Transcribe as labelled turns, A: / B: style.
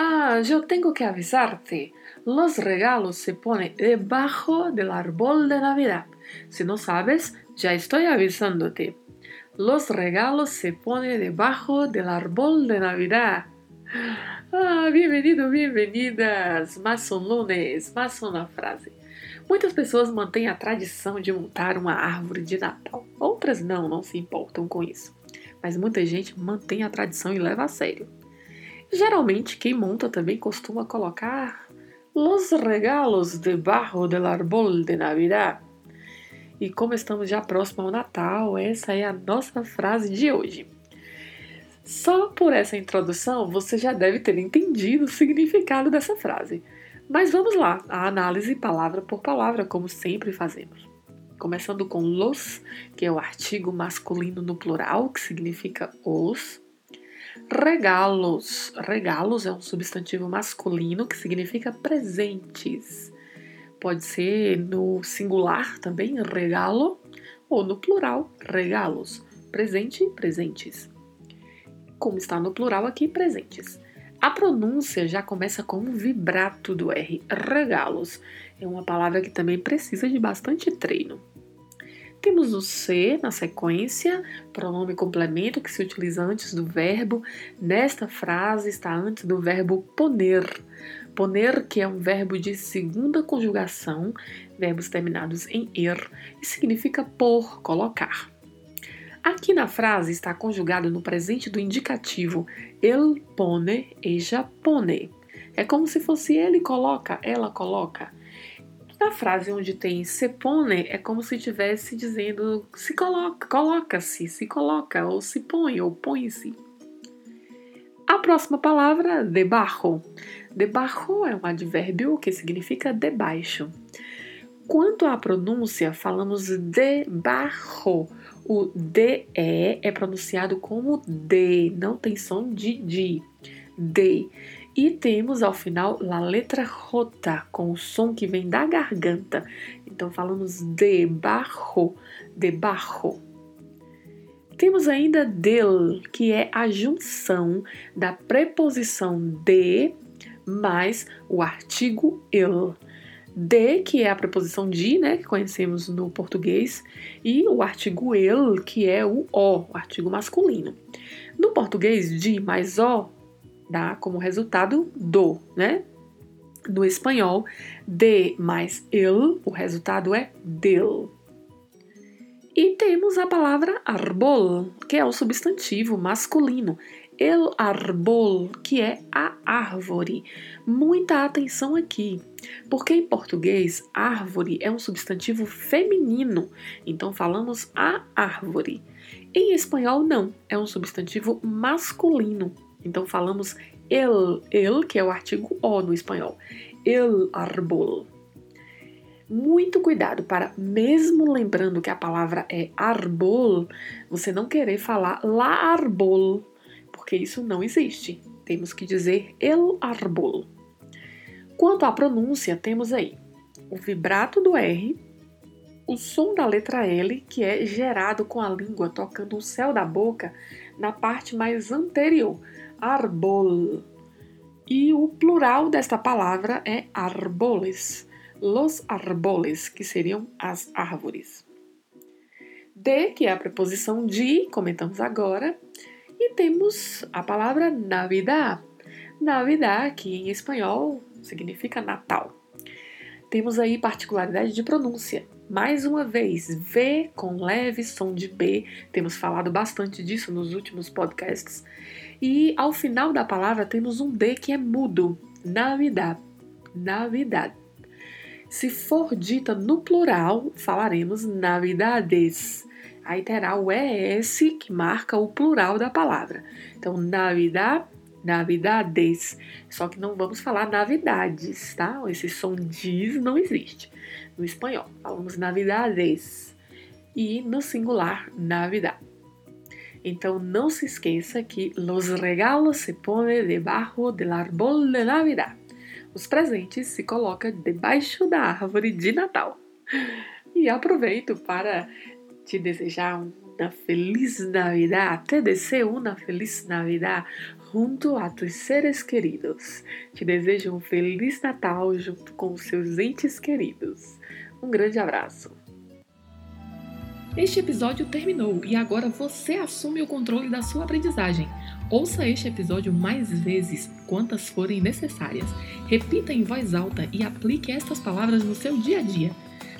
A: Ah, yo tengo que avisarte. Los regalos se ponen debajo del árbol de Navidad. Si no sabes, ya estoy avisándote. Los regalos se ponen debajo del árbol de Navidad. Ah, bienvenido, bienvenidas! Mais um lunes, mais uma frase. Muitas pessoas mantêm a tradição de montar uma árvore de Natal. Outras não, não se importam com isso. Mas muita gente mantém a tradição e leva a sério. Geralmente, quem monta também costuma colocar los regalos debajo del árbol de Navidad. E como estamos já próximo ao Natal, essa é a nossa frase de hoje. Só por essa introdução você já deve ter entendido o significado dessa frase. Mas vamos lá, a análise palavra por palavra, como sempre fazemos. Começando com los, que é o artigo masculino no plural, que significa os. Regalos. Regalos é um substantivo masculino que significa presentes. Pode ser no singular também, regalo, ou no plural, regalos. Presente, presentes. Como está no plural aqui, presentes. A pronúncia já começa com um vibrato do R, regalos. É uma palavra que também precisa de bastante treino. Temos o ser na sequência, pronome complemento que se utiliza antes do verbo. Nesta frase está antes do verbo poner. Poner, que é um verbo de segunda conjugação, verbos terminados em er, e significa pôr, colocar. Aqui na frase está conjugado no presente do indicativo el pone, ella pone. É como se fosse ele coloca, ela coloca. Na frase onde tem se pone, é como se estivesse dizendo se coloca, coloca-se, se coloca, ou se põe, ou põe-se. A próxima palavra, debaixo. Debaixo é um advérbio que significa debaixo. Quanto à pronúncia, falamos debaixo. O DE é pronunciado como D, não tem som de di. D. E temos ao final a letra J, com o som que vem da garganta. Então falamos debaixo, debaixo. Temos ainda del, que é a junção da preposição de mais o artigo el. De, que é a preposição de, né, que conhecemos no português, e o artigo el, que é o o, o artigo masculino. No português, de mais o dá como resultado do, né? No espanhol, de mais el, o resultado é del. E temos a palavra arbol, que é o substantivo masculino. El arbol, que é a árvore. Muita atenção aqui, porque em português, árvore é um substantivo feminino, então falamos a árvore. Em espanhol, não, é um substantivo masculino, então falamos el, el, que é o artigo o no espanhol. El árbol. Muito cuidado para, mesmo lembrando que a palavra é arbol, você não querer falar la arbol, porque isso não existe. Temos que dizer el arbol. Quanto à pronúncia, temos aí o vibrato do R, o som da letra L, que é gerado com a língua tocando o céu da boca na parte mais anterior, arbol. E o plural desta palavra é arboles, los arboles, que seriam as árvores. De, que é a preposição de, comentamos agora, e temos a palavra Navidad. Navidad, que em espanhol significa Natal. Temos aí particularidade de pronúncia. Mais uma vez, V com leve som de B. Temos falado bastante disso nos últimos podcasts. E ao final da palavra temos um D que é mudo. Navidad. Navidad. Se for dita no plural, falaremos navidades. Aí terá o ES que marca o plural da palavra. Então, Navidad, Navidades. Só que não vamos falar Navidades, tá? Esse som diz não existe no espanhol. Falamos Navidades. E no singular, Navidad. Então não se esqueça que los regalos se põem debaixo del árbol de Navidad. Os presentes se colocam debaixo da árvore de Natal. E aproveito para te desejar uma feliz Navidad, te desejo uma feliz Navidad junto a tus seres queridos. Te desejo um feliz Natal junto com seus entes queridos. Um grande abraço.
B: Este episódio terminou e agora você assume o controle da sua aprendizagem. Ouça este episódio mais vezes, quantas forem necessárias. Repita em voz alta e aplique estas palavras no seu dia a dia.